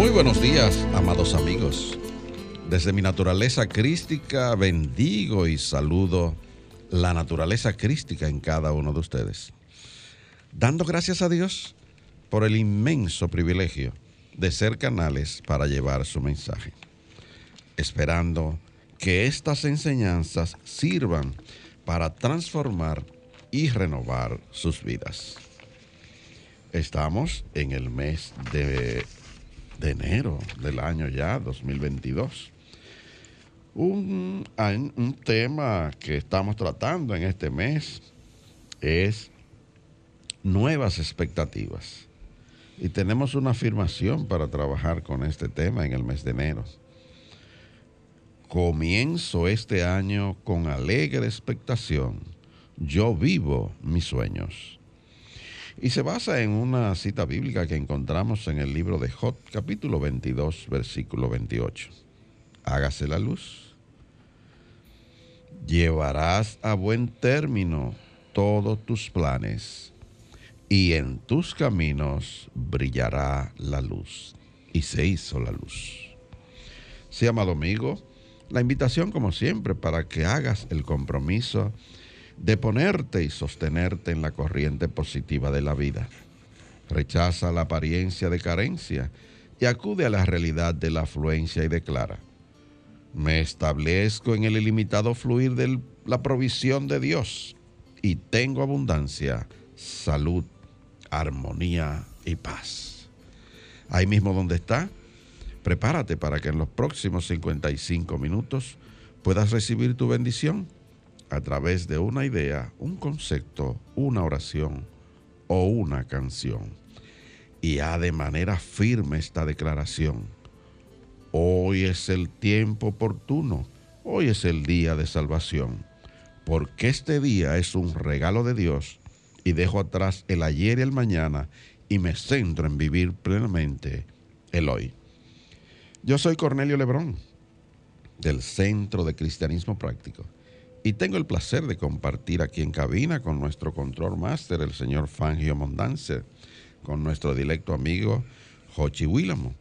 Muy buenos días, amados amigos. Desde mi naturaleza crística bendigo y saludo la naturaleza crística en cada uno de ustedes. Dando gracias a Dios por el inmenso privilegio de ser canales para llevar su mensaje. Esperando que estas enseñanzas sirvan para transformar y renovar sus vidas. Estamos en el mes de, de enero del año ya 2022. Un, un, tema que estamos tratando en este mes es nuevas expectativas. Y tenemos una afirmación para trabajar con este tema en el mes de enero. Comienzo este año con alegre expectación. Yo vivo mis sueños. Y se basa en una cita bíblica que encontramos en el libro de Job, capítulo 22, versículo 28. Hágase la luz. Llevarás a buen término todos tus planes y en tus caminos brillará la luz. Y se hizo la luz. Sí, amado amigo, la invitación como siempre para que hagas el compromiso de ponerte y sostenerte en la corriente positiva de la vida. Rechaza la apariencia de carencia y acude a la realidad de la afluencia y declara, me establezco en el ilimitado fluir de la provisión de Dios y tengo abundancia, salud, armonía y paz. Ahí mismo donde está, prepárate para que en los próximos 55 minutos puedas recibir tu bendición a través de una idea, un concepto, una oración o una canción. Y ha de manera firme esta declaración. Hoy es el tiempo oportuno, hoy es el día de salvación, porque este día es un regalo de Dios y dejo atrás el ayer y el mañana y me centro en vivir plenamente el hoy. Yo soy Cornelio Lebrón, del Centro de Cristianismo Práctico, y tengo el placer de compartir aquí en cabina con nuestro control máster, el señor Fangio Mondance, con nuestro directo amigo Jochi Willamo,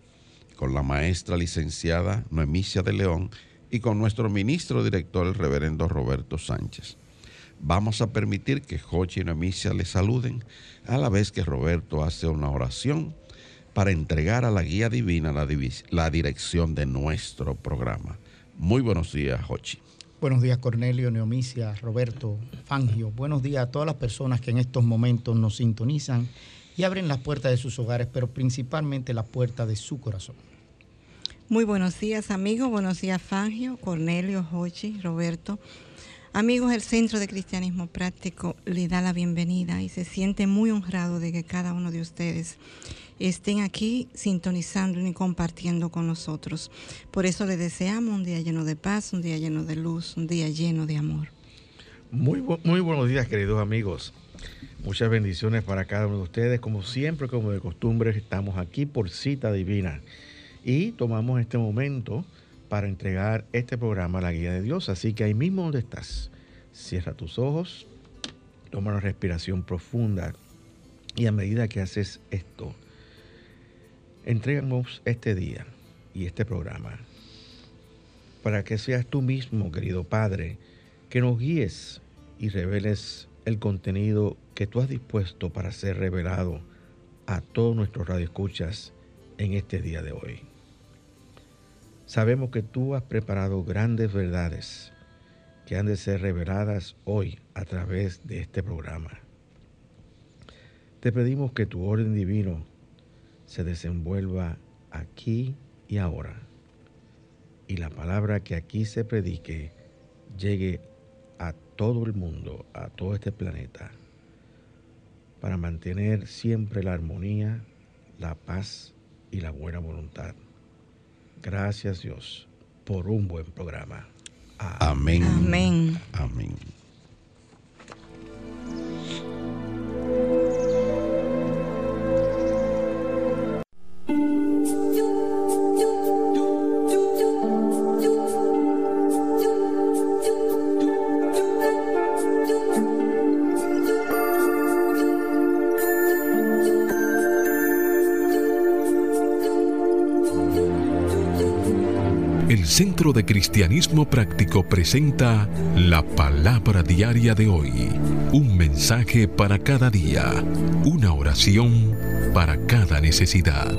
con la maestra licenciada Noemicia de León y con nuestro ministro director, el reverendo Roberto Sánchez. Vamos a permitir que Jochi y Noemicia le saluden a la vez que Roberto hace una oración para entregar a la guía divina la, la dirección de nuestro programa. Muy buenos días, Jochi. Buenos días, Cornelio, Neomicia, Roberto, Fangio. Buenos días a todas las personas que en estos momentos nos sintonizan y abren las puertas de sus hogares, pero principalmente la puerta de su corazón. Muy buenos días, amigos. Buenos días, Fangio, Cornelio, Jochi, Roberto. Amigos, el Centro de Cristianismo Práctico le da la bienvenida y se siente muy honrado de que cada uno de ustedes estén aquí sintonizando y compartiendo con nosotros. Por eso le deseamos un día lleno de paz, un día lleno de luz, un día lleno de amor. Muy, muy buenos días, queridos amigos. Muchas bendiciones para cada uno de ustedes. Como siempre, como de costumbre, estamos aquí por cita divina y tomamos este momento para entregar este programa a la guía de Dios. Así que ahí mismo donde estás, cierra tus ojos, toma una respiración profunda y a medida que haces esto, entregamos este día y este programa para que seas tú mismo, querido Padre, que nos guíes y reveles el contenido que tú has dispuesto para ser revelado a todos nuestros radioescuchas en este día de hoy. Sabemos que tú has preparado grandes verdades que han de ser reveladas hoy a través de este programa. Te pedimos que tu orden divino se desenvuelva aquí y ahora, y la palabra que aquí se predique llegue a todo el mundo, a todo este planeta, para mantener siempre la armonía, la paz y la buena voluntad. Gracias Dios por un buen programa. Amén. Amén. Amén. Centro de Cristianismo Práctico presenta la palabra diaria de hoy. Un mensaje para cada día. Una oración para cada necesidad.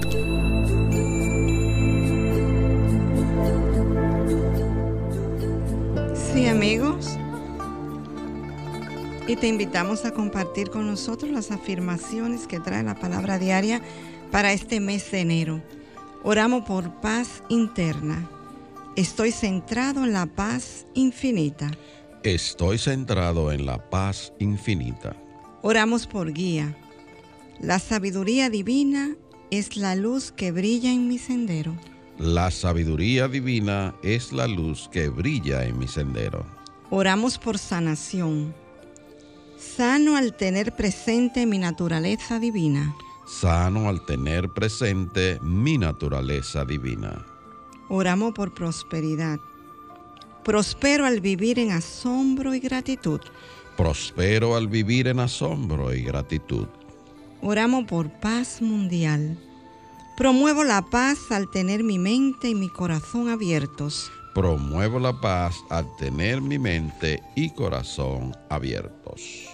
Sí, amigos. Y te invitamos a compartir con nosotros las afirmaciones que trae la palabra diaria para este mes de enero. Oramos por paz interna. Estoy centrado en la paz infinita. Estoy centrado en la paz infinita. Oramos por guía. La sabiduría divina es la luz que brilla en mi sendero. La sabiduría divina es la luz que brilla en mi sendero. Oramos por sanación. Sano al tener presente mi naturaleza divina. Sano al tener presente mi naturaleza divina. Oramos por prosperidad. Prospero al vivir en asombro y gratitud. Prospero al vivir en asombro y gratitud. Oramos por paz mundial. Promuevo la paz al tener mi mente y mi corazón abiertos. Promuevo la paz al tener mi mente y corazón abiertos.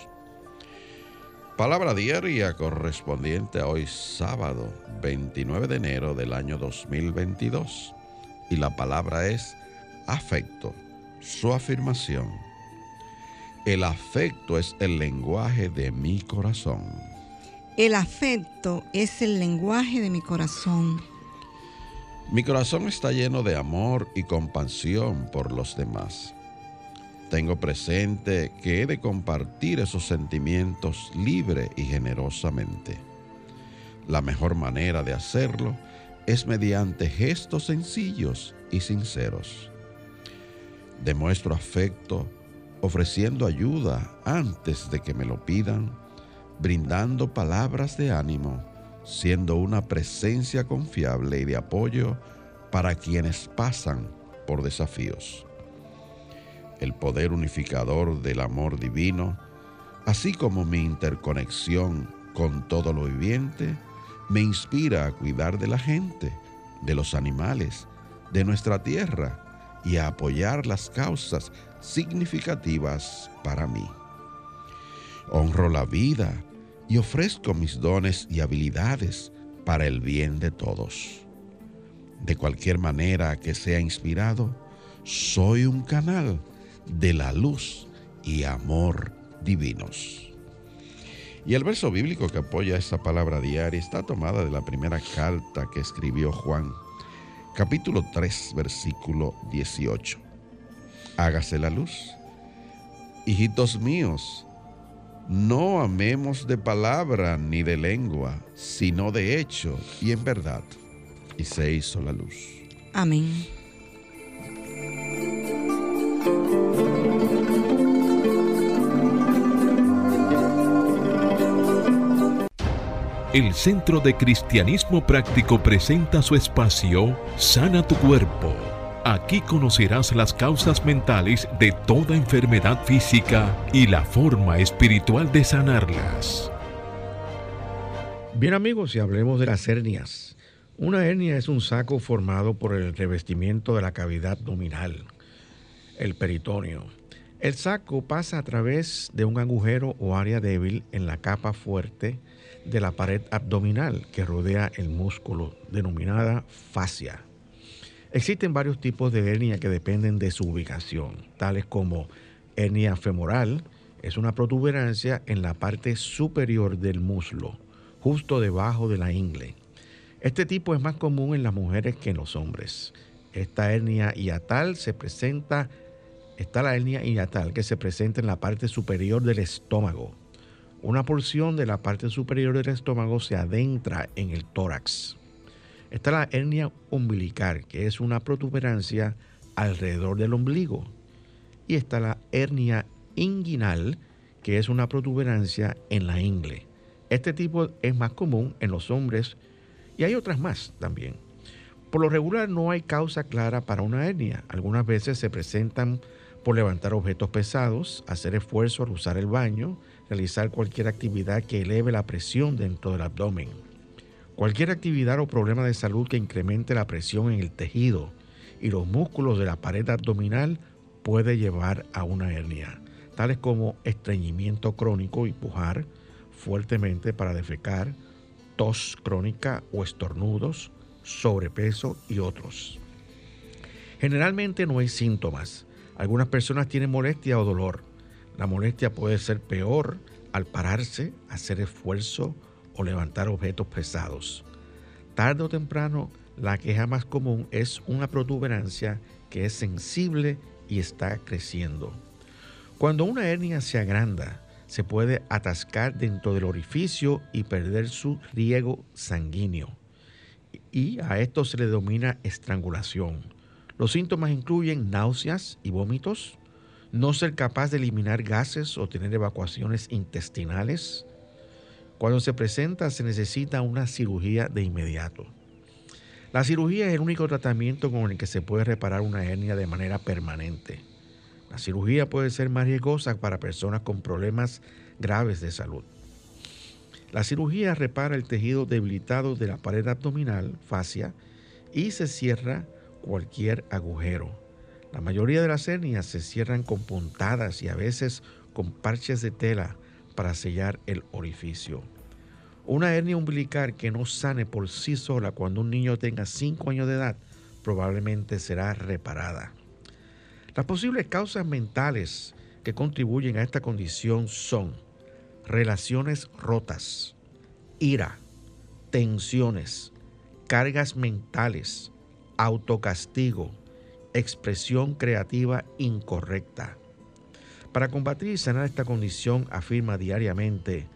Palabra diaria correspondiente a hoy sábado 29 de enero del año 2022. Y la palabra es afecto, su afirmación. El afecto es el lenguaje de mi corazón. El afecto es el lenguaje de mi corazón. Mi corazón está lleno de amor y compasión por los demás. Tengo presente que he de compartir esos sentimientos libre y generosamente. La mejor manera de hacerlo es mediante gestos sencillos y sinceros. Demuestro afecto ofreciendo ayuda antes de que me lo pidan, brindando palabras de ánimo, siendo una presencia confiable y de apoyo para quienes pasan por desafíos. El poder unificador del amor divino, así como mi interconexión con todo lo viviente, me inspira a cuidar de la gente, de los animales, de nuestra tierra y a apoyar las causas significativas para mí. Honro la vida y ofrezco mis dones y habilidades para el bien de todos. De cualquier manera que sea inspirado, soy un canal de la luz y amor divinos. Y el verso bíblico que apoya esta palabra diaria está tomada de la primera carta que escribió Juan, capítulo 3, versículo 18. Hágase la luz. Hijitos míos, no amemos de palabra ni de lengua, sino de hecho y en verdad. Y se hizo la luz. Amén. El Centro de Cristianismo Práctico presenta su espacio Sana tu Cuerpo. Aquí conocerás las causas mentales de toda enfermedad física y la forma espiritual de sanarlas. Bien amigos, y hablemos de las hernias. Una hernia es un saco formado por el revestimiento de la cavidad abdominal, el peritoneo. El saco pasa a través de un agujero o área débil en la capa fuerte de la pared abdominal que rodea el músculo, denominada fascia. Existen varios tipos de hernia que dependen de su ubicación, tales como hernia femoral, es una protuberancia en la parte superior del muslo, justo debajo de la ingle. Este tipo es más común en las mujeres que en los hombres. Esta hernia hiatal se presenta está la hernia hiatal que se presenta en la parte superior del estómago. Una porción de la parte superior del estómago se adentra en el tórax. Está la hernia umbilical, que es una protuberancia alrededor del ombligo. Y está la hernia inguinal, que es una protuberancia en la ingle. Este tipo es más común en los hombres y hay otras más también. Por lo regular no hay causa clara para una hernia. Algunas veces se presentan por levantar objetos pesados, hacer esfuerzo al usar el baño, realizar cualquier actividad que eleve la presión dentro del abdomen. Cualquier actividad o problema de salud que incremente la presión en el tejido y los músculos de la pared abdominal puede llevar a una hernia, tales como estreñimiento crónico y pujar fuertemente para defecar, tos crónica o estornudos, sobrepeso y otros. Generalmente no hay síntomas. Algunas personas tienen molestia o dolor. La molestia puede ser peor al pararse, hacer esfuerzo o levantar objetos pesados. Tarde o temprano, la queja más común es una protuberancia que es sensible y está creciendo. Cuando una hernia se agranda, se puede atascar dentro del orificio y perder su riego sanguíneo. Y a esto se le denomina estrangulación. Los síntomas incluyen náuseas y vómitos, no ser capaz de eliminar gases o tener evacuaciones intestinales. Cuando se presenta se necesita una cirugía de inmediato. La cirugía es el único tratamiento con el que se puede reparar una hernia de manera permanente. La cirugía puede ser más riesgosa para personas con problemas graves de salud. La cirugía repara el tejido debilitado de la pared abdominal, fascia, y se cierra cualquier agujero. La mayoría de las hernias se cierran con puntadas y a veces con parches de tela para sellar el orificio. Una hernia umbilical que no sane por sí sola cuando un niño tenga 5 años de edad probablemente será reparada. Las posibles causas mentales que contribuyen a esta condición son relaciones rotas, ira, tensiones, cargas mentales, autocastigo, expresión creativa incorrecta. Para combatir y sanar esta condición afirma diariamente,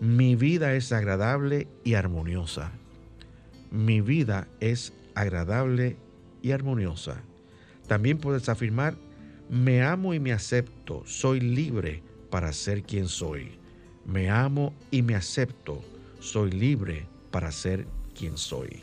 mi vida es agradable y armoniosa. Mi vida es agradable y armoniosa. También puedes afirmar, me amo y me acepto, soy libre para ser quien soy. Me amo y me acepto, soy libre para ser quien soy.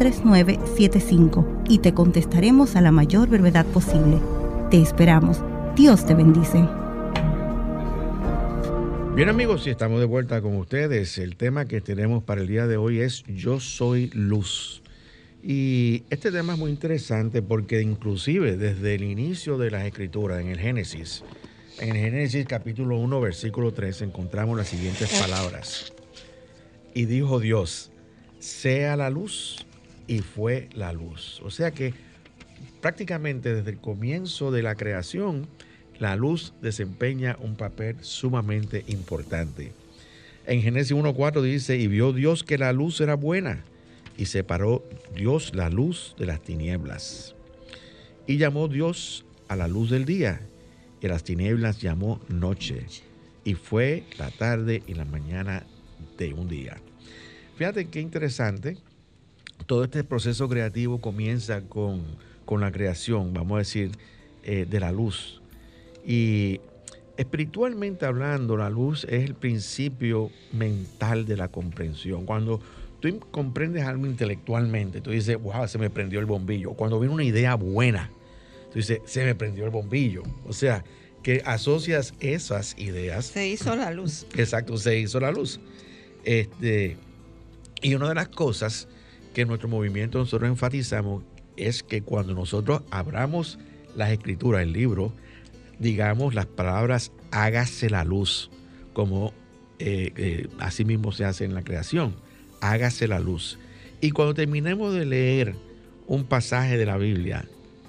809-350-3975 y te contestaremos a la mayor brevedad posible. Te esperamos. Dios te bendice. Bien amigos, y estamos de vuelta con ustedes. El tema que tenemos para el día de hoy es Yo soy luz. Y este tema es muy interesante porque inclusive desde el inicio de las escrituras, en el Génesis, en el Génesis capítulo 1, versículo 3, encontramos las siguientes palabras. Y dijo Dios, sea la luz, y fue la luz. O sea que prácticamente desde el comienzo de la creación, la luz desempeña un papel sumamente importante. En Génesis 1.4 dice, y vio Dios que la luz era buena, y separó Dios la luz de las tinieblas. Y llamó Dios a la luz del día, y a las tinieblas llamó noche, y fue la tarde y la mañana de un día. Fíjate qué interesante, todo este proceso creativo comienza con, con la creación, vamos a decir, eh, de la luz y espiritualmente hablando, la luz es el principio mental de la comprensión. Cuando tú comprendes algo intelectualmente, tú dices, wow, se me prendió el bombillo. Cuando viene una idea buena, tú dices, se me prendió el bombillo. O sea, que asocias esas ideas. Se hizo la luz. Exacto, se hizo la luz. Este, y una de las cosas que nuestro movimiento nosotros enfatizamos es que cuando nosotros abramos las escrituras, el libro, digamos las palabras hágase la luz, como eh, eh, así mismo se hace en la creación, hágase la luz. Y cuando terminemos de leer un pasaje de la Biblia,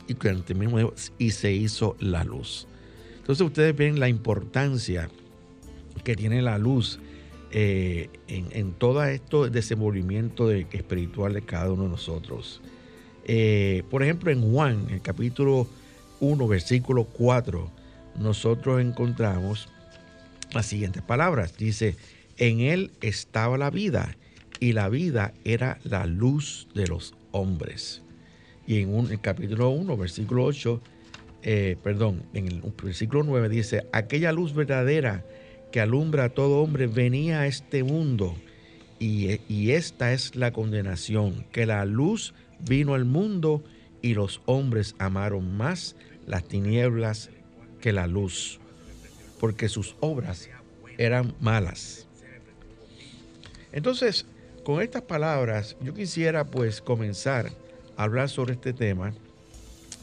y cuando terminemos y se hizo la luz. Entonces ustedes ven la importancia que tiene la luz eh, en, todo esto desenvolvimiento de, espiritual de cada uno de nosotros. por ejemplo, en Juan, el capítulo 1, versículo 4, nosotros encontramos las siguientes palabras. Dice, en él estaba la vida y la vida era la luz de los hombres. Y en un, el capítulo 1, versículo 8, eh, perdón, en el versículo 9 dice, aquella luz verdadera que alumbra a todo hombre venía a este mundo y, y esta es la condenación, que la luz vino al mundo y los hombres amaron más las tinieblas que la luz, porque sus obras eran malas. Entonces, con estas palabras, yo quisiera pues comenzar a hablar sobre este tema,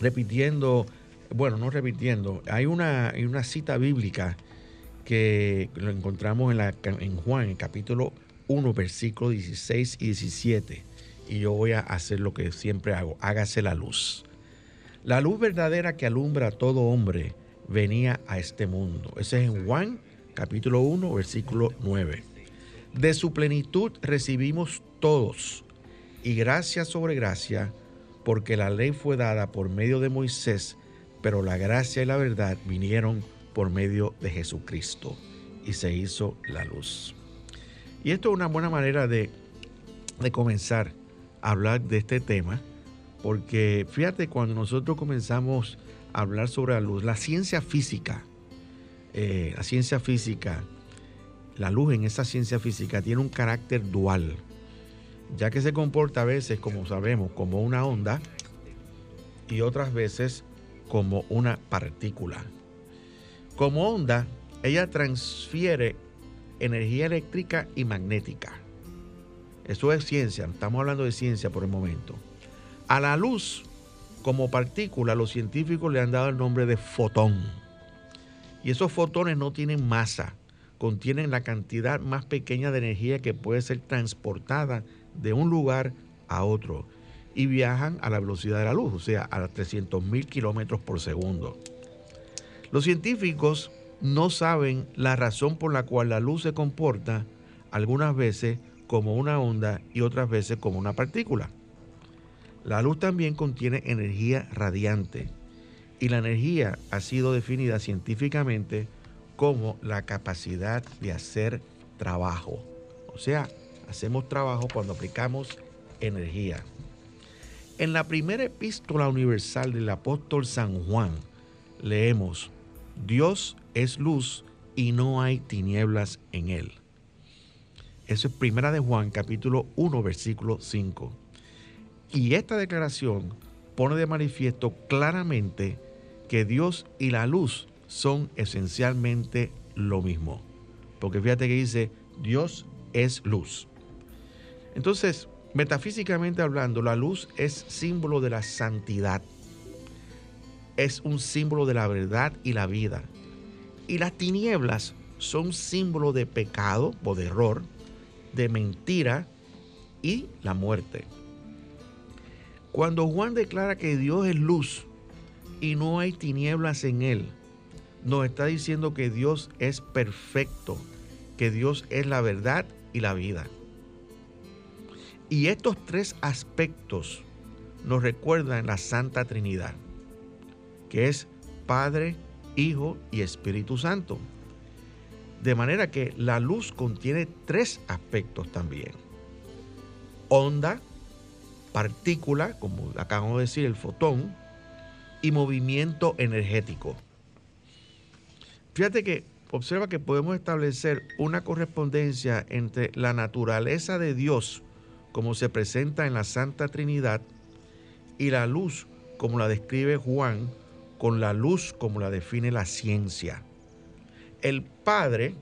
repitiendo, bueno, no repitiendo, hay una, una cita bíblica que lo encontramos en, la, en Juan, en capítulo 1, versículos 16 y 17. Y yo voy a hacer lo que siempre hago, hágase la luz. La luz verdadera que alumbra a todo hombre venía a este mundo. Ese es en Juan capítulo 1, versículo 9. De su plenitud recibimos todos y gracia sobre gracia, porque la ley fue dada por medio de Moisés, pero la gracia y la verdad vinieron por medio de Jesucristo y se hizo la luz. Y esto es una buena manera de, de comenzar a hablar de este tema, porque fíjate, cuando nosotros comenzamos hablar sobre la luz. La ciencia física, eh, la ciencia física, la luz en esa ciencia física tiene un carácter dual, ya que se comporta a veces, como sabemos, como una onda y otras veces como una partícula. Como onda, ella transfiere energía eléctrica y magnética. Eso es ciencia, estamos hablando de ciencia por el momento. A la luz como partícula, los científicos le han dado el nombre de fotón. Y esos fotones no tienen masa, contienen la cantidad más pequeña de energía que puede ser transportada de un lugar a otro y viajan a la velocidad de la luz, o sea, a 300.000 kilómetros por segundo. Los científicos no saben la razón por la cual la luz se comporta algunas veces como una onda y otras veces como una partícula. La luz también contiene energía radiante y la energía ha sido definida científicamente como la capacidad de hacer trabajo. O sea, hacemos trabajo cuando aplicamos energía. En la primera epístola universal del apóstol San Juan leemos, Dios es luz y no hay tinieblas en él. Eso es primera de Juan capítulo 1 versículo 5. Y esta declaración pone de manifiesto claramente que Dios y la luz son esencialmente lo mismo. Porque fíjate que dice, Dios es luz. Entonces, metafísicamente hablando, la luz es símbolo de la santidad. Es un símbolo de la verdad y la vida. Y las tinieblas son símbolo de pecado o de error, de mentira y la muerte. Cuando Juan declara que Dios es luz y no hay tinieblas en él, nos está diciendo que Dios es perfecto, que Dios es la verdad y la vida. Y estos tres aspectos nos recuerdan la Santa Trinidad, que es Padre, Hijo y Espíritu Santo. De manera que la luz contiene tres aspectos también. Onda, partícula, como acabamos de decir, el fotón, y movimiento energético. Fíjate que observa que podemos establecer una correspondencia entre la naturaleza de Dios, como se presenta en la Santa Trinidad, y la luz, como la describe Juan, con la luz como la define la ciencia. El Padre,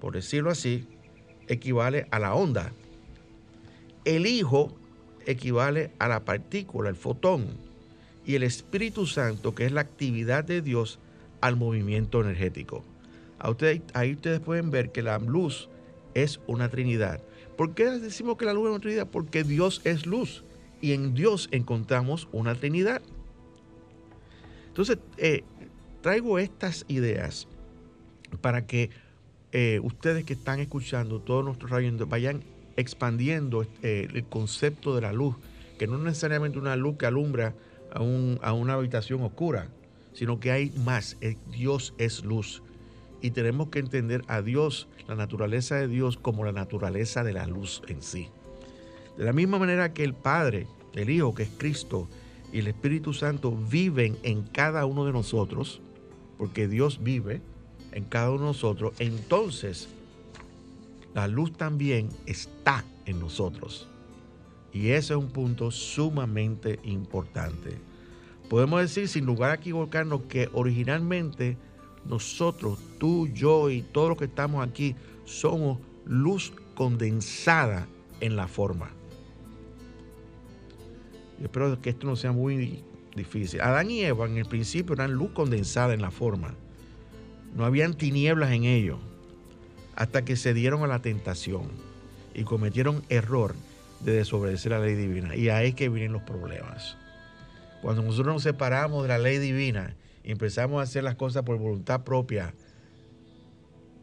por decirlo así, equivale a la onda. El Hijo equivale a la partícula, el fotón, y el Espíritu Santo, que es la actividad de Dios, al movimiento energético. ahí ustedes pueden ver que la luz es una trinidad. ¿Por qué decimos que la luz es una trinidad? Porque Dios es luz y en Dios encontramos una trinidad. Entonces, eh, traigo estas ideas para que eh, ustedes que están escuchando todos nuestros radios vayan expandiendo eh, el concepto de la luz, que no es necesariamente una luz que alumbra a, a una habitación oscura, sino que hay más. Dios es luz. Y tenemos que entender a Dios, la naturaleza de Dios, como la naturaleza de la luz en sí. De la misma manera que el Padre, el Hijo, que es Cristo, y el Espíritu Santo viven en cada uno de nosotros, porque Dios vive en cada uno de nosotros, entonces la luz también está en nosotros. Y ese es un punto sumamente importante. Podemos decir sin lugar a equivocarnos que originalmente nosotros, tú, yo y todos los que estamos aquí, somos luz condensada en la forma. Yo espero que esto no sea muy difícil. Adán y Eva en el principio eran luz condensada en la forma. No habían tinieblas en ellos hasta que se dieron a la tentación y cometieron error de desobedecer la ley divina. Y ahí es que vienen los problemas. Cuando nosotros nos separamos de la ley divina y empezamos a hacer las cosas por voluntad propia,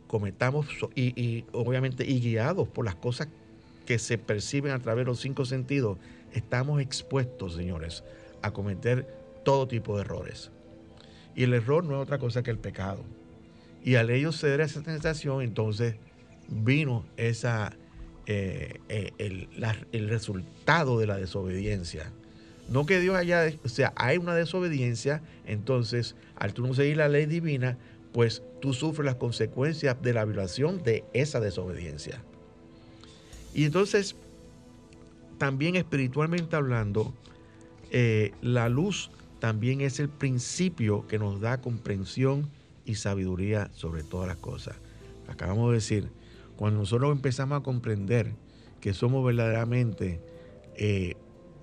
cometamos y, obviamente y guiados por las cosas que se perciben a través de los cinco sentidos, estamos expuestos, señores, a cometer todo tipo de errores. Y el error no es otra cosa que el pecado. Y al ellos ceder a esa tentación, entonces vino esa, eh, eh, el, el, resultado de la desobediencia. No que Dios haya, o sea, hay una desobediencia, entonces al tú no seguir la ley divina, pues tú sufres las consecuencias de la violación de esa desobediencia. Y entonces, también espiritualmente hablando, eh, la luz también es el principio que nos da comprensión y sabiduría sobre todas las cosas. Acabamos de decir, cuando nosotros empezamos a comprender que somos verdaderamente eh,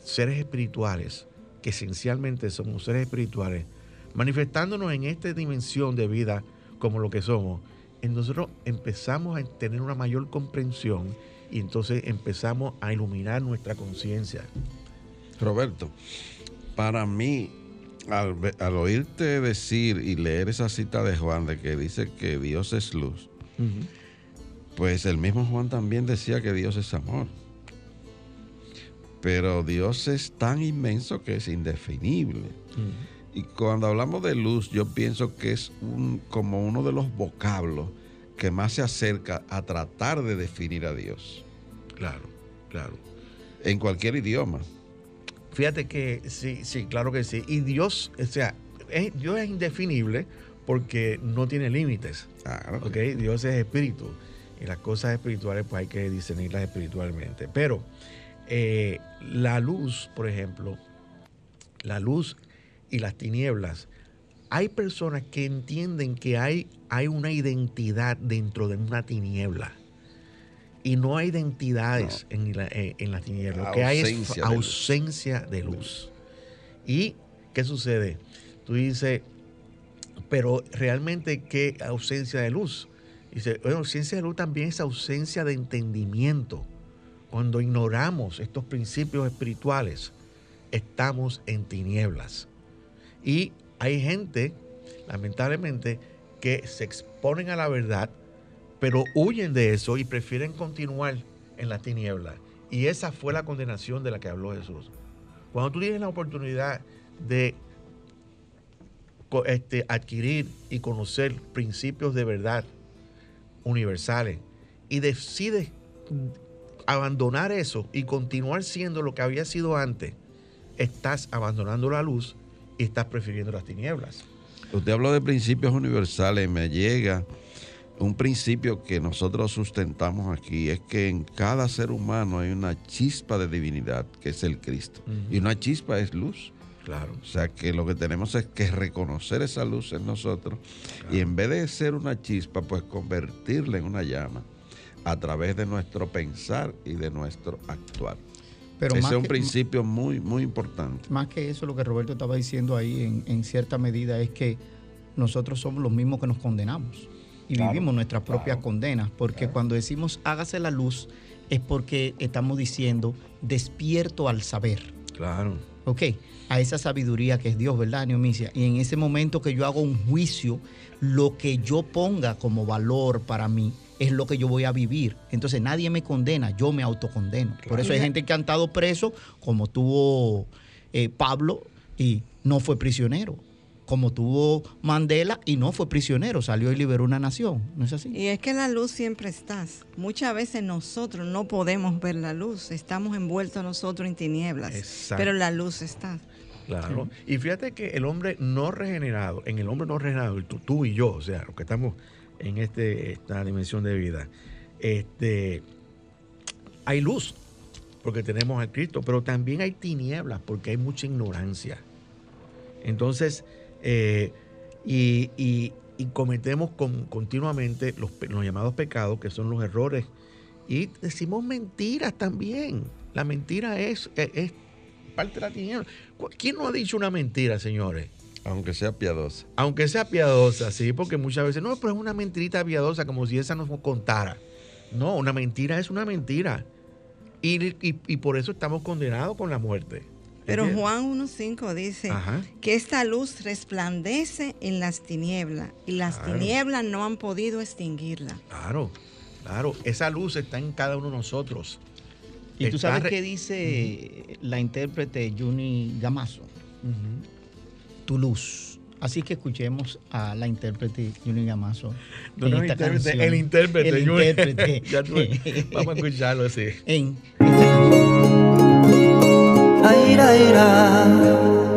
seres espirituales, que esencialmente somos seres espirituales, manifestándonos en esta dimensión de vida como lo que somos, nosotros empezamos a tener una mayor comprensión y entonces empezamos a iluminar nuestra conciencia. Roberto, para mí al, oírte decir y leer esa cita de Juan de que dice que Dios es luz, pues el mismo Juan también decía que Dios es amor. Pero Dios es tan inmenso que es indefinible. Y cuando hablamos de luz, yo pienso que es un, como uno de los vocablos que más se acerca a tratar de definir a Dios. Claro, claro. En cualquier idioma. Fíjate que sí, sí, claro que sí. Y Dios, o sea, Dios es indefinible porque no tiene límites. Claro. Dios es espíritu. Y las cosas espirituales, pues hay que discernirlas espiritualmente. Pero eh, la luz, por ejemplo, la luz y las tinieblas, hay personas que entienden que hay, hay una identidad dentro de una tiniebla y no hay identidades en, la, eh, en las tinieblas. Lo que hay es ausencia de luz. ¿Y qué sucede? Tú dices, pero realmente, ¿qué ausencia de luz? Dice, bueno, ausencia de luz también es ausencia de entendimiento. Cuando ignoramos estos principios espirituales, estamos en tinieblas. Y hay gente, lamentablemente, que se exponen a la verdad pero huyen de eso y prefieren continuar en la tiniebla. Y esa fue la condenación de la que habló Jesús. Cuando tú tienes la oportunidad de este, adquirir y conocer principios de verdad universales y decides abandonar eso y continuar siendo lo que había sido antes, estás abandonando la luz y estás prefiriendo las tinieblas. Usted habló de principios universales, me llega un principio que nosotros sustentamos aquí es que en cada ser humano hay una chispa de divinidad, que es el Cristo. Y una chispa es luz. Claro. O sea que lo que tenemos es que reconocer esa luz en nosotros y en vez de ser una chispa, pues convertirla en una llama a través de nuestro pensar y de nuestro actuar. Pero Ese es un principio muy, muy importante. Más que eso, lo que Roberto estaba diciendo ahí en, cierta medida es que nosotros somos los mismos que nos condenamos y vivimos nuestras propias condenas, porque cuando decimos hágase la luz es porque estamos diciendo despierto al saber. Claro. Ok, a esa sabiduría que es Dios, ¿verdad, Neomicia? Y en ese momento que yo hago un juicio, lo que yo ponga como valor para mí es lo que yo voy a vivir. Entonces nadie me condena, yo me autocondeno. Por eso hay gente que ha estado preso, como tuvo eh, Pablo, y no fue prisionero. Como tuvo Mandela y no fue prisionero, salió y liberó una nación. ¿No es así? Y es que la luz siempre está. Muchas veces nosotros no podemos ver la luz, estamos envueltos nosotros en tinieblas, pero la luz está. Claro. Y fíjate que el hombre no regenerado, en el hombre no regenerado, tú, tú y yo, o sea, los que estamos en este, esta dimensión de vida. Este, hay luz, porque tenemos a Cristo, pero también hay tinieblas, porque hay mucha ignorancia. Entonces, eh, y, cometemos continuamente los, llamados pecados, que son los errores, y decimos mentiras también. La mentira es, es, es parte de la tiniebla. ¿Quién no ha dicho una mentira, señores? Aunque sea piadosa. Aunque sea piadosa, sí, porque muchas veces, no, pero es una mentirita piadosa, como si esa nos contara. No, una mentira es una mentira. Y, por eso estamos condenados con la muerte. Pero Juan 1.5 dice que esta luz resplandece en las tinieblas y las tinieblas no han podido extinguirla. Claro, claro, esa luz está en cada uno de nosotros. ¿Y tú sabes qué dice la intérprete Juni Gamazo? Tu luz. Así que escuchemos a la intérprete Juni Gamazo. No, no, intérprete, el intérprete. El intérprete. vamos a escucharlo así. En, esa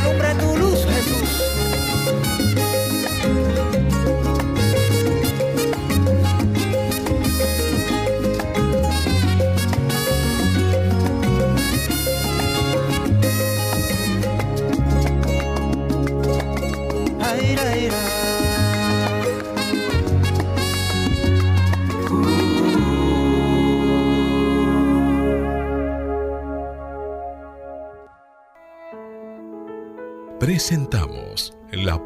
para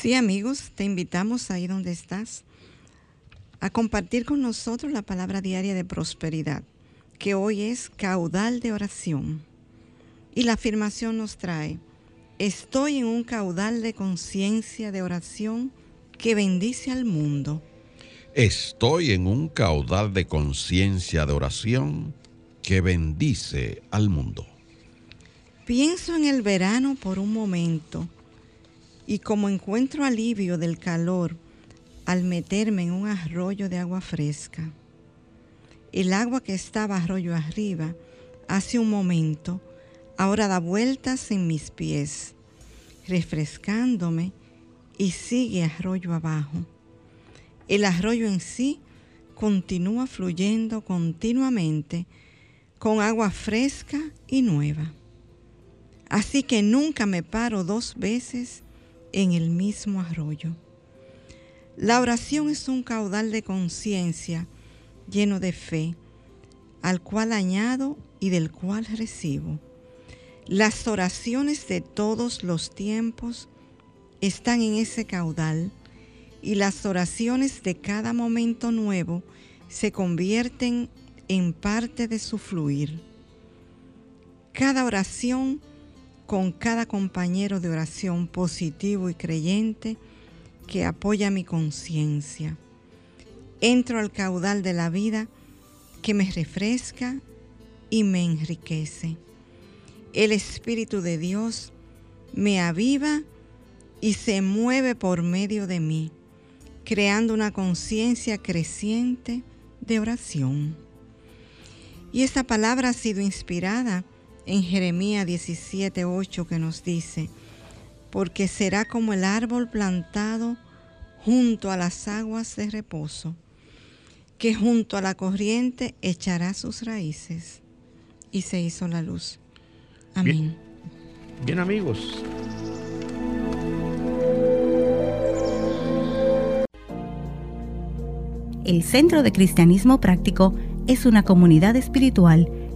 Sí, amigos, te invitamos ahí donde estás a compartir con nosotros la palabra diaria de prosperidad, que hoy es caudal de oración. Y la afirmación nos trae, estoy en un caudal de conciencia de oración que bendice al mundo. Estoy en un caudal de conciencia de oración que bendice al mundo. Pienso en el verano por un momento y como encuentro alivio del calor al meterme en un arroyo de agua fresca. El agua que estaba arroyo arriba hace un momento ahora da vueltas en mis pies, refrescándome y sigue arroyo abajo. El arroyo en sí continúa fluyendo continuamente con agua fresca y nueva. Así que nunca me paro dos veces en el mismo arroyo. La oración es un caudal de conciencia lleno de fe, al cual añado y del cual recibo. Las oraciones de todos los tiempos están en ese caudal y las oraciones de cada momento nuevo se convierten en parte de su fluir. Cada oración con cada compañero de oración positivo y creyente que apoya mi conciencia. Entro al caudal de la vida que me refresca y me enriquece. El Espíritu de Dios me aviva y se mueve por medio de mí, creando una conciencia creciente de oración. Y esta palabra ha sido inspirada en Jeremías 17:8 que nos dice, porque será como el árbol plantado junto a las aguas de reposo, que junto a la corriente echará sus raíces. Y se hizo la luz. Amén. Bien, bien, amigos. El Centro de Cristianismo Práctico es una comunidad espiritual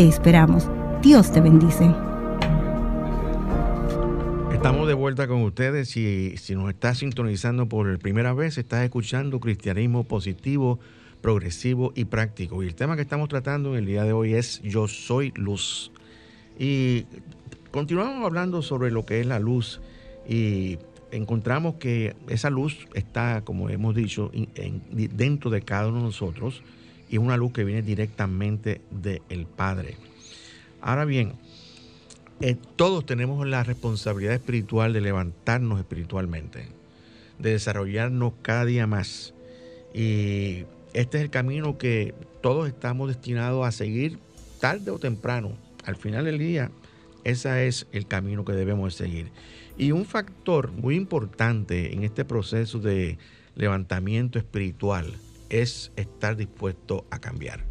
Te esperamos. Dios te bendice. Estamos de vuelta con ustedes. Si, si nos estás sintonizando por primera vez, estás escuchando Cristianismo Positivo, Progresivo y Práctico. Y el tema que estamos tratando en el día de hoy es Yo soy luz. Y continuamos hablando sobre lo que es la luz y encontramos que esa luz está, como hemos dicho, en, en, dentro de cada uno de nosotros y una luz que viene directamente del Padre. Ahora bien, eh, todos tenemos la responsabilidad espiritual de levantarnos espiritualmente, de desarrollarnos cada día más. Y este es el camino que todos estamos destinados a seguir tarde o temprano. Al final del día, ese es el camino que debemos seguir. Y un factor muy importante en este proceso de levantamiento espiritual es estar dispuesto a cambiar.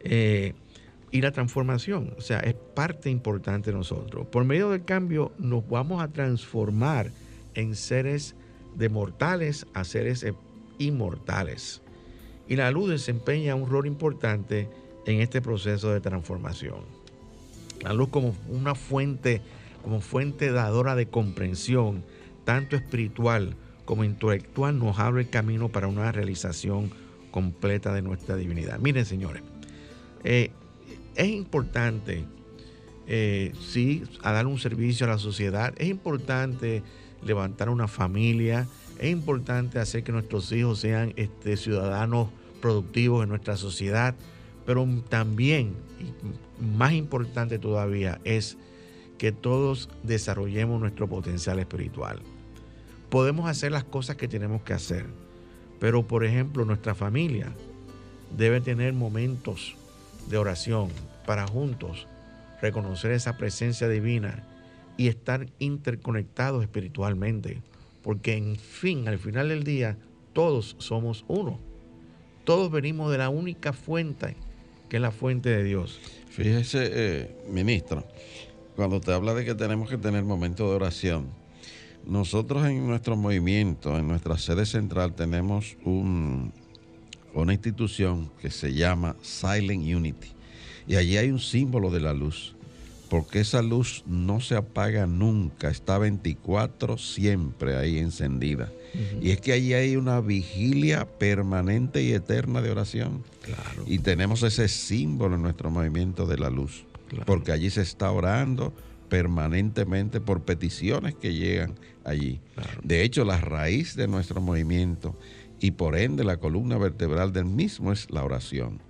Eh, y la transformación. O sea, es parte importante de nosotros. Por medio del cambio nos vamos a transformar en seres de mortales a seres e- inmortales. Y la luz desempeña un rol importante en este proceso de transformación. La luz como una fuente, como fuente dadora de comprensión, tanto espiritual como intelectual, nos abre el camino para una realización completa de nuestra divinidad. Miren, señores, eh, es importante, eh, sí, a dar un servicio a la sociedad, es importante levantar una familia, es importante hacer que nuestros hijos sean este, ciudadanos productivos en nuestra sociedad, pero también, y más importante todavía, es que todos desarrollemos nuestro potencial espiritual. Podemos hacer las cosas que tenemos que hacer, pero por ejemplo nuestra familia debe tener momentos de oración para juntos reconocer esa presencia divina y estar interconectados espiritualmente. Porque en fin, al final del día, todos somos uno. Todos venimos de la única fuente, que es la fuente de Dios. Fíjese, eh, ministro, cuando te habla de que tenemos que tener momentos de oración, nosotros en nuestro movimiento, en nuestra sede central, tenemos un, una institución que se llama Silent Unity. Y allí hay un símbolo de la luz, porque esa luz no se apaga nunca, está 24 siempre ahí encendida. Y es que allí hay una vigilia permanente y eterna de oración. Claro. Y tenemos ese símbolo en nuestro movimiento de la luz, Claro. porque allí se está orando permanentemente por peticiones que llegan allí. Claro. De hecho, la raíz de nuestro movimiento y por ende la columna vertebral del mismo es la oración,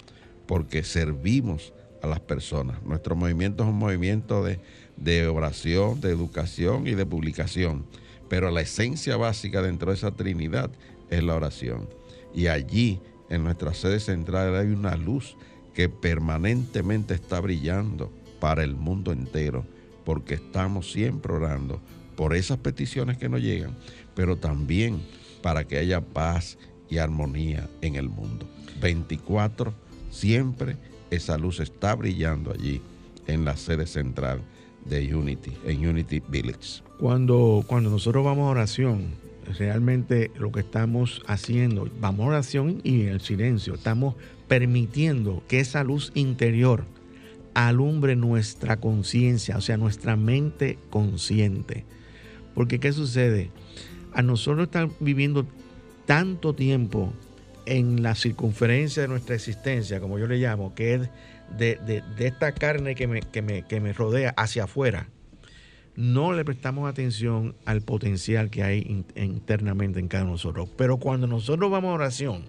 porque servimos a las personas. Nuestro movimiento es un movimiento de, de oración, de educación y de publicación, pero la esencia básica dentro de esa Trinidad es la oración. Y allí, en nuestra sede central, hay una luz que permanentemente está brillando para el mundo entero, porque estamos siempre orando por esas peticiones que nos llegan, pero también para que haya paz y armonía en el mundo. 24, siempre esa luz está brillando allí en la sede central de Unity, en Unity Village. Cuando, cuando nosotros vamos a oración, realmente lo que estamos haciendo, vamos a oración y en el silencio, estamos permitiendo que esa luz interior alumbre nuestra conciencia, o sea, nuestra mente consciente. Porque ¿qué sucede? A nosotros estar viviendo tanto tiempo en la circunferencia de nuestra existencia, como yo le llamo, que es de, de- esta carne que me, que me- que me rodea hacia afuera, no le prestamos atención al potencial que hay in- internamente en cada uno de nosotros. Pero cuando nosotros vamos a oración,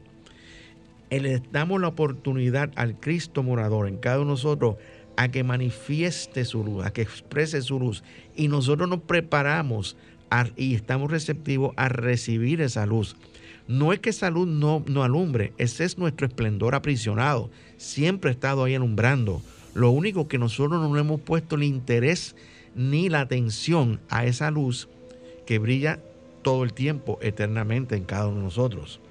eh, le damos la oportunidad al Cristo morador en cada uno de nosotros a que manifieste su luz, a que exprese su luz. Y nosotros nos preparamos y estamos receptivos a recibir esa luz. No es que esa luz no, no alumbre, ese es nuestro esplendor aprisionado. Siempre ha estado ahí alumbrando. Lo único que nosotros no hemos puesto el interés ni la atención a esa luz que brilla todo el tiempo, eternamente en cada uno de nosotros.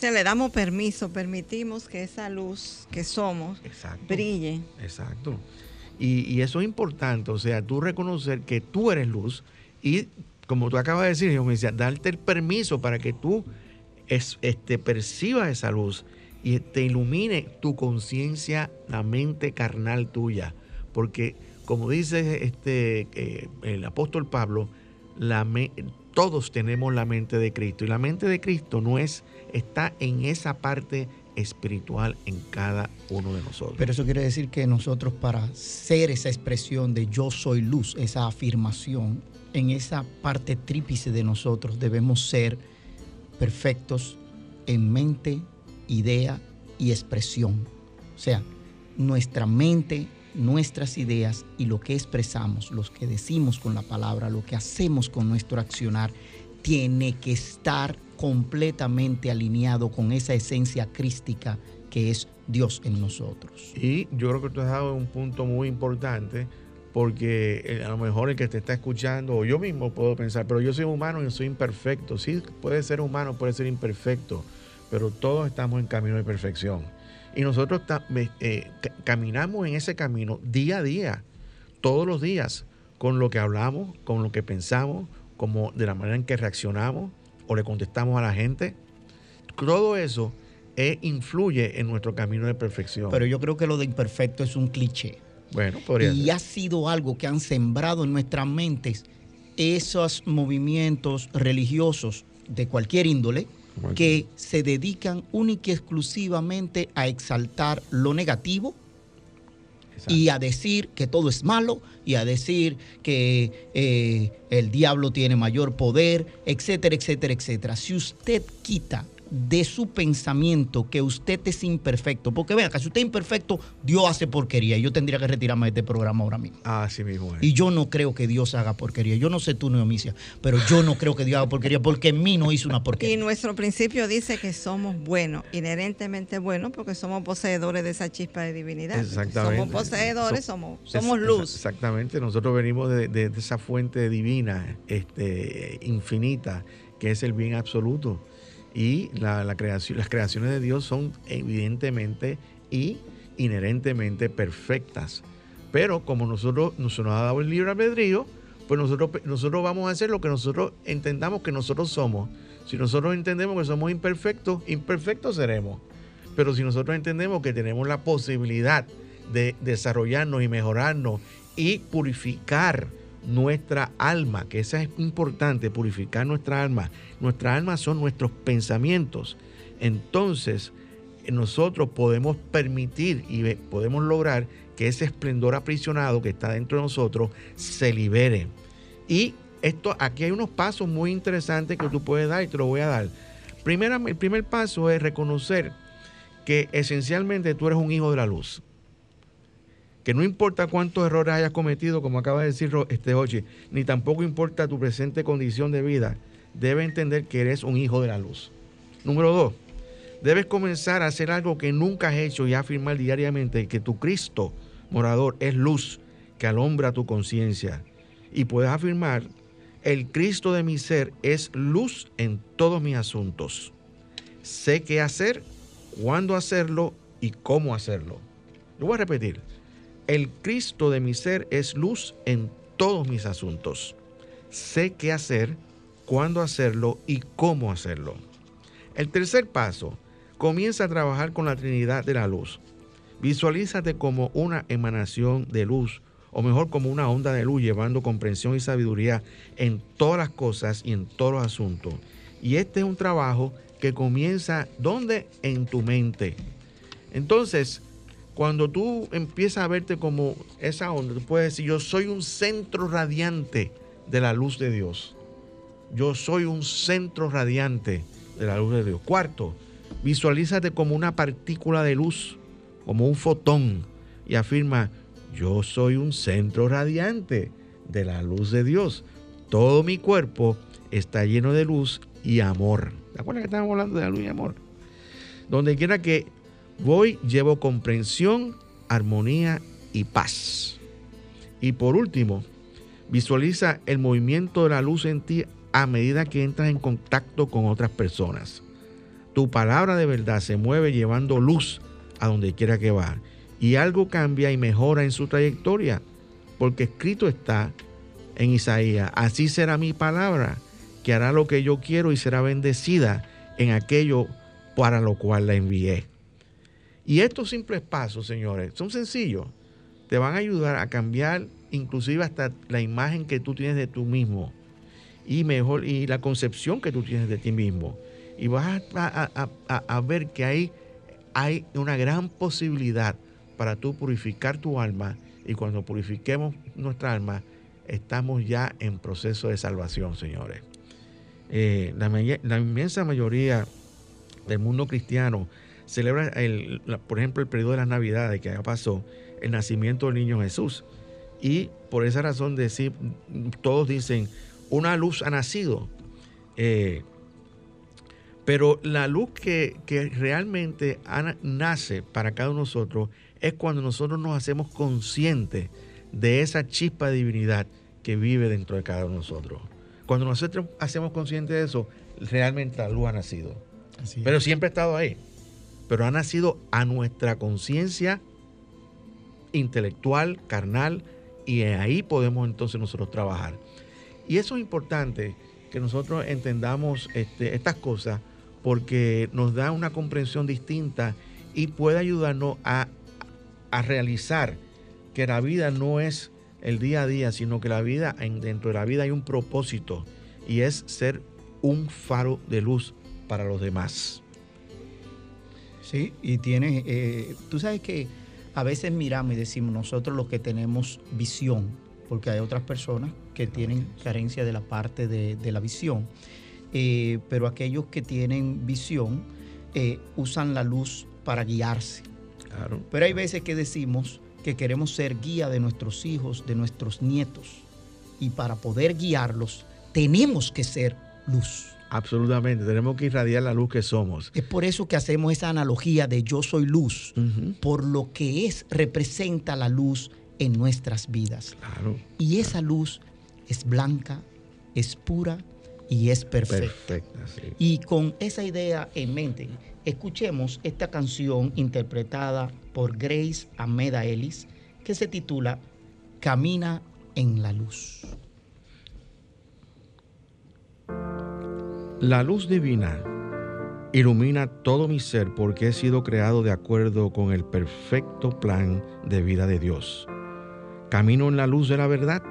Se le damos permiso, permitimos que esa luz que somos Exacto. brille. Exacto. Y, y eso es importante, o sea, tú reconocer que tú eres luz y, como tú acabas de decir, yo me decía, darte el permiso para que tú es, este, percibas esa luz y te ilumine tu conciencia, la mente carnal tuya. Porque, como dice este, eh, el apóstol Pablo, la me- todos tenemos la mente de Cristo y la mente de Cristo no es, está en esa parte espiritual en cada uno de nosotros. Pero eso quiere decir que nosotros para ser esa expresión de yo soy luz, esa afirmación, en esa parte trípice de nosotros debemos ser perfectos en mente, idea y expresión. O sea, nuestra mente, nuestras ideas y lo que expresamos, lo que decimos con la palabra, lo que hacemos con nuestro accionar, tiene que estar completamente alineado con esa esencia crística que es Dios en nosotros. Y yo creo que tú has dado un punto muy importante porque eh, a lo mejor el que te está escuchando, o yo mismo puedo pensar, pero yo soy humano y soy imperfecto. Sí, puede ser humano, puede ser imperfecto, pero todos estamos en camino de perfección. Y nosotros eh, caminamos en ese camino día a día, todos los días, con lo que hablamos, con lo que pensamos, como de la manera en que reaccionamos o le contestamos a la gente. Todo eso eh, influye en nuestro camino de perfección. Pero yo creo que lo de imperfecto es un cliché. Bueno, podría Y ha sido algo que han sembrado en nuestras mentes esos movimientos religiosos de cualquier índole que se dedican única y exclusivamente a exaltar lo negativo y a decir que todo es malo y a decir que eh, el diablo tiene mayor poder, etcétera, etcétera, etcétera. Si usted quita de su pensamiento que usted es imperfecto. Porque vea, que si usted es imperfecto, Dios hace porquería. Y yo tendría que retirarme de este programa ahora mismo. Así mismo Y yo no creo que Dios haga porquería. Yo no sé tú, Neomicia, pero yo no creo que Dios haga porquería porque en mí no hizo una porquería. Y nuestro principio dice que somos buenos, inherentemente buenos, porque somos poseedores de esa chispa de divinidad. Exactamente. Somos poseedores, somos, somos luz. Exactamente. Nosotros venimos de, esa fuente divina, este, infinita, que es el bien absoluto y las creaciones de Dios son evidentemente y inherentemente perfectas. Pero como nosotros nos ha dado el libre albedrío, pues nosotros, nosotros vamos a hacer lo que nosotros entendamos que nosotros somos. Si nosotros entendemos que somos imperfectos, imperfectos seremos. Pero si nosotros entendemos que tenemos la posibilidad de desarrollarnos y mejorarnos y purificar nuestra alma, que eso es importante, purificar nuestra alma. Nuestra alma son nuestros pensamientos. Entonces, nosotros podemos permitir y podemos lograr que ese esplendor aprisionado que está dentro de nosotros se libere. Y esto, aquí hay unos pasos muy interesantes que tú puedes dar y te lo voy a dar. El primer paso es reconocer que esencialmente tú eres un hijo de la luz que no importa cuántos errores hayas cometido, como acaba de decir este Ochi, ni tampoco importa tu presente condición de vida, debes entender que eres un hijo de la luz. Número dos, debes comenzar a hacer algo que nunca has hecho y afirmar diariamente que tu Cristo morador es luz que alumbra tu conciencia. Y puedes afirmar, el Cristo de mi ser es luz en todos mis asuntos. Sé qué hacer, cuándo hacerlo y cómo hacerlo. Lo voy a repetir. El Cristo de mi ser es luz en todos mis asuntos. Sé qué hacer, cuándo hacerlo y cómo hacerlo. El tercer paso, comienza a trabajar con la Trinidad de la luz. Visualízate como una emanación de luz, o mejor como una onda de luz, llevando comprensión y sabiduría en todas las cosas y en todos los asuntos. Y este es un trabajo que comienza, ¿dónde? En tu mente. Entonces, cuando tú empiezas a verte como esa onda, tú puedes decir, yo soy un centro radiante de la luz de Dios. Yo soy un centro radiante de la luz de Dios. Cuarto, visualízate como una partícula de luz, como un fotón, y afirma, yo soy un centro radiante de la luz de Dios. Todo mi cuerpo está lleno de luz y amor. ¿Te acuerdas que estábamos hablando de la luz y amor? Donde quiera que Voy, llevo comprensión, armonía y paz. Y por último, visualiza el movimiento de la luz en ti a medida que entras en contacto con otras personas. Tu palabra de verdad se mueve llevando luz a donde quiera que va. Y algo cambia y mejora en su trayectoria. Porque escrito está en Isaías, así será mi palabra, que hará lo que yo quiero y será bendecida en aquello para lo cual la envié. Y estos simples pasos, señores, son sencillos. Te van a ayudar a cambiar inclusive hasta la imagen que tú tienes de tú mismo y mejor y la concepción que tú tienes de ti mismo. Y vas a, ver que hay, hay una gran posibilidad para tú purificar tu alma y cuando purifiquemos nuestra alma estamos ya en proceso de salvación, señores. Eh, la, la inmensa mayoría del mundo cristiano celebra, el, por ejemplo, el periodo de las Navidades que ya pasó, el nacimiento del niño Jesús. Y por esa razón decir, todos dicen, una luz ha nacido. Eh, pero la luz que, realmente nace para cada uno de nosotros es cuando nosotros nos hacemos conscientes de esa chispa de divinidad que vive dentro de cada uno de nosotros. Cuando nosotros hacemos conscientes de eso, realmente la luz ha nacido. Pero siempre ha estado ahí pero ha nacido a nuestra conciencia intelectual, carnal, y ahí podemos entonces nosotros trabajar. Y eso es importante que nosotros entendamos este, estas cosas porque nos da una comprensión distinta y puede ayudarnos a, a realizar que la vida no es el día a día, sino que la vida, dentro de la vida hay un propósito y es ser un faro de luz para los demás. Sí, y tienes, eh, tú sabes que a veces miramos y decimos nosotros los que tenemos visión, porque hay otras personas que tienen carencia de la parte de, la visión, eh, pero aquellos que tienen visión eh, usan la luz para guiarse. Claro. Pero hay veces que decimos que queremos ser guía de nuestros hijos, de nuestros nietos, y para poder guiarlos tenemos que ser luz. Absolutamente, tenemos que irradiar la luz que somos. Es por eso que hacemos esa analogía de yo soy luz, por lo que es, representa la luz en nuestras vidas. Claro. Y esa luz es blanca, es pura y es perfecta. perfecta sí. Y con esa idea en mente, escuchemos esta canción interpretada por Grace Ameda Ellis que se titula Camina en la luz. La luz divina ilumina todo mi ser porque he sido creado de acuerdo con el perfecto plan de vida de Dios. Camino en la luz de la verdad.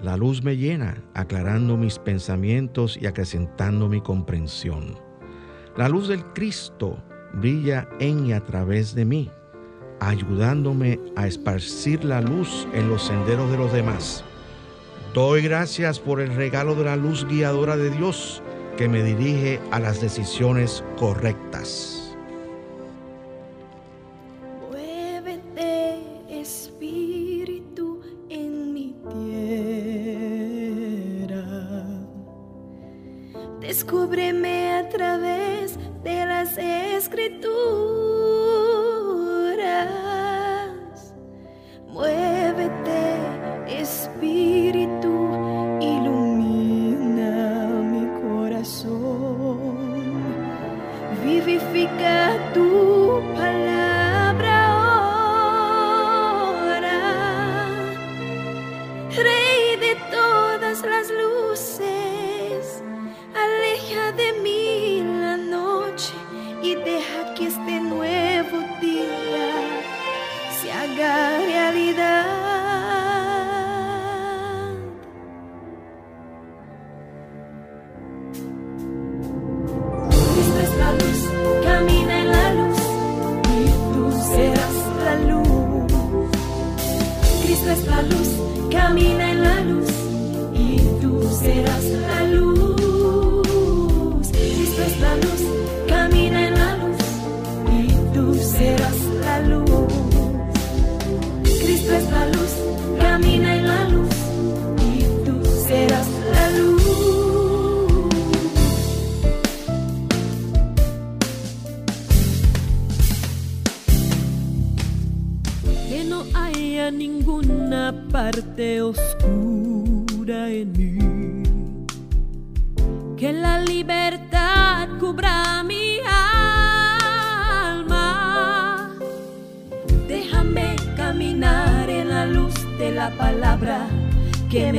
La luz me llena, aclarando mis pensamientos y acrecentando mi comprensión. La luz del Cristo brilla en y a través de mí, ayudándome a esparcir la luz en los senderos de los demás. Doy gracias por el regalo de la luz guiadora de Dios que me dirige a las decisiones correctas.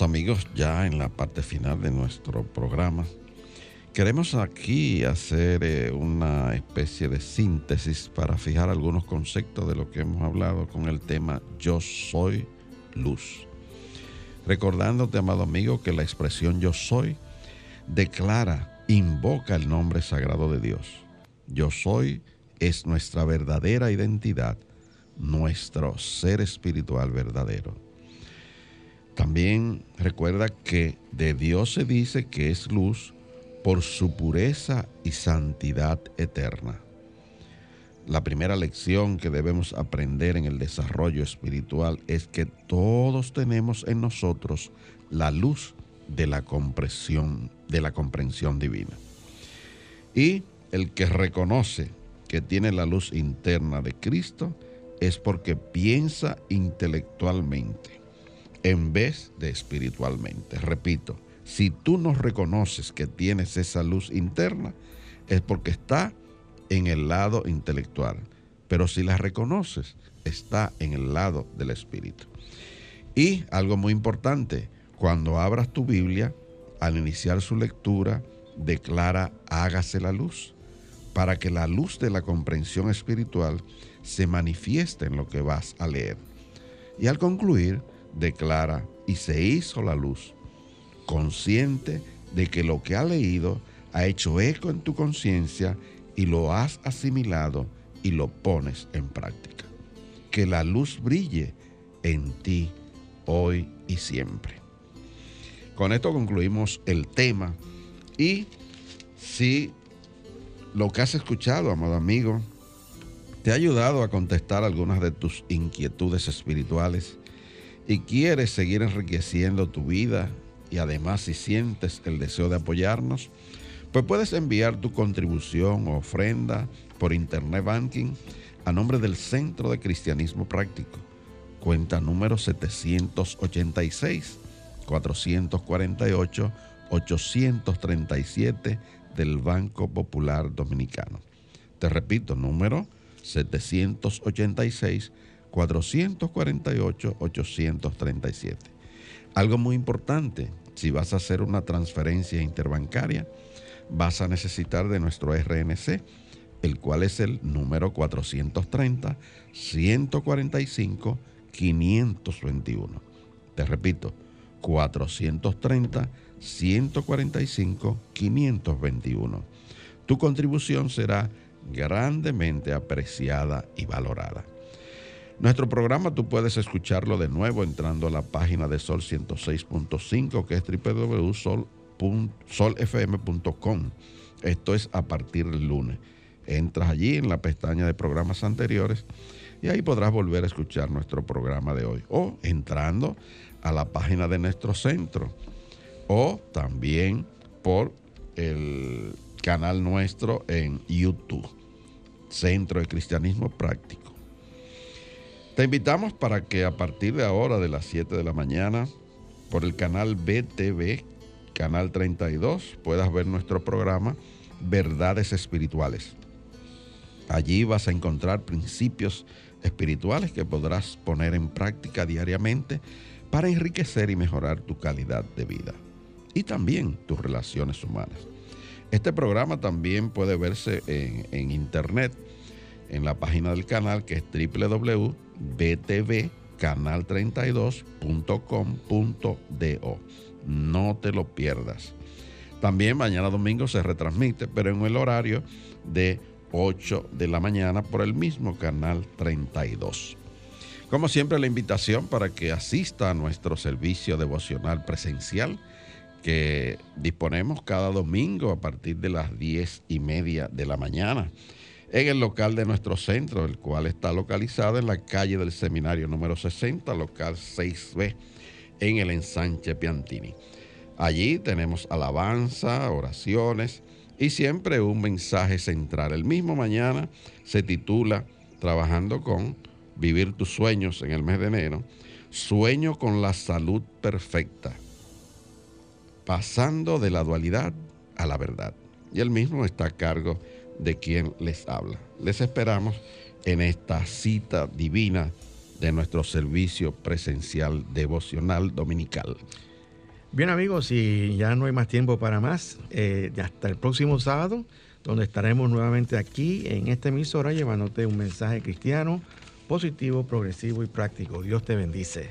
Amigos, ya en la parte final de nuestro programa, queremos aquí hacer eh, una especie de síntesis para fijar algunos conceptos de lo que hemos hablado con el tema Yo soy luz. Recordándote, amado amigo, que la expresión yo soy declara, invoca el nombre sagrado de Dios. Yo soy es nuestra verdadera identidad, nuestro ser espiritual verdadero. También recuerda que de Dios se dice que es luz por su pureza y santidad eterna. La primera lección que debemos aprender en el desarrollo espiritual es que todos tenemos en nosotros la luz de la comprensión, de la comprensión divina. Y el que reconoce que tiene la luz interna de Cristo es porque piensa intelectualmente en vez de espiritualmente. Repito, si tú no reconoces que tienes esa luz interna, es porque está en el lado intelectual. Pero si la reconoces, está en el lado del espíritu. Y algo muy importante, cuando abras tu Biblia, al iniciar su lectura, declara hágase la luz, para que la luz de la comprensión espiritual se manifieste en lo que vas a leer. Y al concluir, declara, y se hizo la luz, consciente de que lo que ha leído ha hecho eco en tu conciencia y lo has asimilado y lo pones en práctica. Que la luz brille en ti hoy y siempre. Con esto concluimos el tema y si lo que has escuchado, amado amigo, te ha ayudado a contestar algunas de tus inquietudes espirituales y quieres seguir enriqueciendo tu vida y además si sientes el deseo de apoyarnos, pues puedes enviar tu contribución o ofrenda por Internet Banking a nombre del Centro de Cristianismo Práctico. Cuenta número 786 448 837 del Banco Popular Dominicano. Te repito, número 786 448 837. Algo muy importante, si vas a hacer una transferencia interbancaria, vas a necesitar de nuestro RNC, el cual es el número 430 145 521. Te repito, 430 145 521. Tu contribución será grandemente apreciada y valorada. Nuestro programa tú puedes escucharlo de nuevo entrando a la página de Sol 106.5 que es www.solfm.com. Esto es a partir del lunes. Entras allí en la pestaña de programas anteriores y ahí podrás volver a escuchar nuestro programa de hoy. O entrando a la página de nuestro centro. O también por el canal nuestro en YouTube. Centro de Cristianismo Práctico. Te invitamos para que a partir de ahora, de las 7 de la mañana, por el canal BTV, canal 32, puedas ver nuestro programa Verdades Espirituales. Allí vas a encontrar principios espirituales que podrás poner en práctica diariamente para enriquecer y mejorar tu calidad de vida y también tus relaciones humanas. Este programa también puede verse en, en internet en la página del canal que es www.btvcanal32.com.do. No te lo pierdas. También mañana domingo se retransmite, pero en el horario de 8 de la mañana por el mismo canal 32. Como siempre, la invitación para que asista a nuestro servicio devocional presencial que disponemos cada domingo a partir de las 10 y media de la mañana en el local de nuestro centro, el cual está localizado en la calle del Seminario número 60, local 6B, en el ensanche Piantini. Allí tenemos alabanza, oraciones y siempre un mensaje central. El mismo mañana se titula Trabajando con Vivir tus sueños en el mes de enero. Sueño con la salud perfecta. Pasando de la dualidad a la verdad. Y el mismo está a cargo de quien les habla. Les esperamos en esta cita divina de nuestro servicio presencial devocional dominical. Bien amigos, y ya no hay más tiempo para más, eh, hasta el próximo sábado, donde estaremos nuevamente aquí en esta emisora llevándote un mensaje cristiano positivo, progresivo y práctico. Dios te bendice.